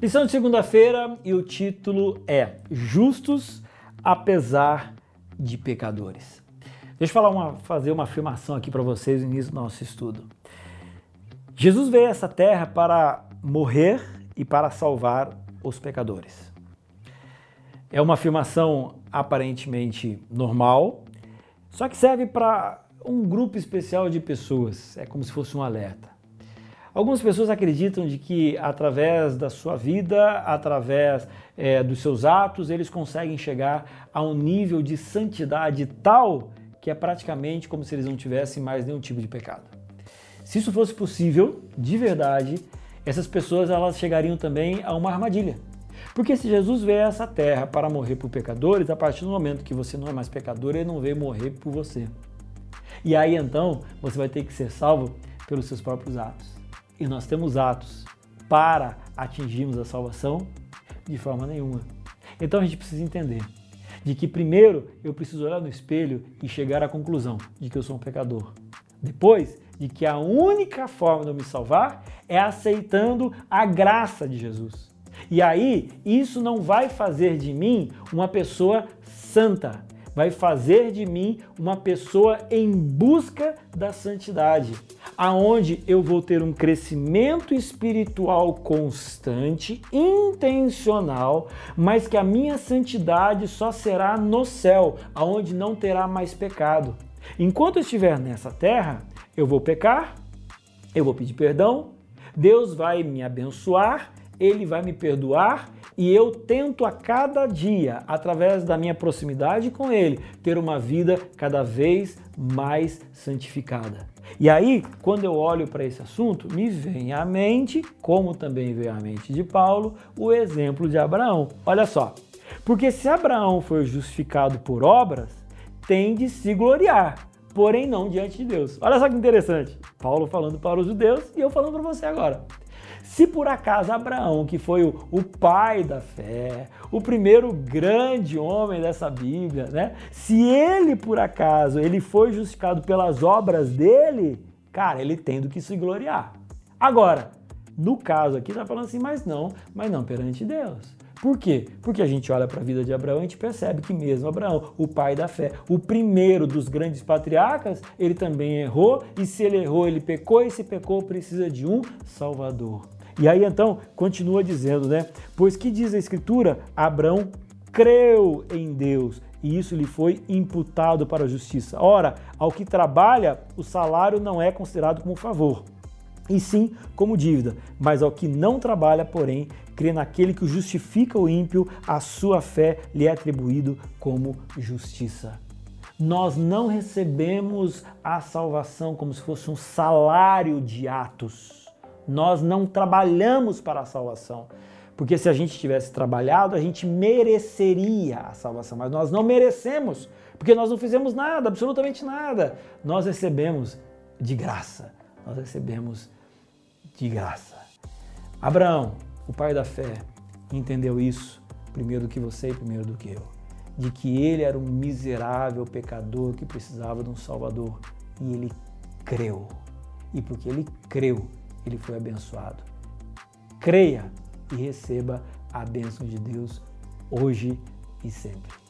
Lição de segunda-feira e o título é Justos apesar de pecadores. Deixa eu falar uma, fazer uma afirmação aqui para vocês no início do nosso estudo. Jesus veio a essa terra para morrer e para salvar os pecadores. É uma afirmação aparentemente normal, só que serve para um grupo especial de pessoas. É como se fosse um alerta. Algumas pessoas acreditam de que através da sua vida, através é, dos seus atos, eles conseguem chegar a um nível de santidade tal que é praticamente como se eles não tivessem mais nenhum tipo de pecado. Se isso fosse possível, de verdade, essas pessoas elas chegariam também a uma armadilha. Porque se Jesus veio a essa terra para morrer por pecadores, a partir do momento que você não é mais pecador, ele não veio morrer por você. E aí então você vai ter que ser salvo pelos seus próprios atos e nós temos atos para atingirmos a salvação? De forma nenhuma. Então a gente precisa entender de que primeiro eu preciso olhar no espelho e chegar à conclusão de que eu sou um pecador. Depois, de que a única forma de eu me salvar é aceitando a graça de Jesus. E aí, isso não vai fazer de mim uma pessoa santa, vai fazer de mim uma pessoa em busca da santidade, aonde eu vou ter um crescimento espiritual constante, intencional, mas que a minha santidade só será no céu, aonde não terá mais pecado. Enquanto eu estiver nessa terra, eu vou pecar, eu vou pedir perdão, Deus vai me abençoar, ele vai me perdoar e eu tento a cada dia, através da minha proximidade com Ele, ter uma vida cada vez mais santificada. E aí, quando eu olho para esse assunto, me vem à mente, como também veio à mente de Paulo, o exemplo de Abraão. Olha só, porque se Abraão foi justificado por obras, tem de se gloriar, porém não diante de Deus. Olha só que interessante. Paulo falando para os judeus e eu falando para você agora. Se por acaso Abraão, que foi o, o, pai da fé, o primeiro grande homem dessa Bíblia, né? Se ele por acaso ele foi justificado pelas obras dele, cara, ele tem do que se gloriar. Agora, no caso aqui tá falando assim, mas não, mas não perante Deus. Por quê? Porque a gente olha para a vida de Abraão e a gente percebe que mesmo Abraão, o pai da fé, o primeiro dos grandes patriarcas, ele também errou, e se ele errou, ele pecou, e se pecou, precisa de um Salvador. E aí então continua dizendo, né? Pois que diz a Escritura? Abraão creu em Deus e isso lhe foi imputado para a justiça. Ora, ao que trabalha, o salário não é considerado como favor, e sim como dívida. Mas ao que não trabalha, porém, crê naquele que justifica o ímpio, a sua fé lhe é atribuído como justiça. Nós não recebemos a salvação como se fosse um salário de atos nós não trabalhamos para a salvação. Porque se a gente tivesse trabalhado, a gente mereceria a salvação, mas nós não merecemos, porque nós não fizemos nada, absolutamente nada. Nós recebemos de graça. Nós recebemos de graça. Abraão, o pai da fé, entendeu isso primeiro do que você e primeiro do que eu. De que ele era um miserável pecador que precisava de um Salvador. E ele creu. E porque ele creu, ele foi abençoado. Creia e receba a bênção de Deus hoje e sempre.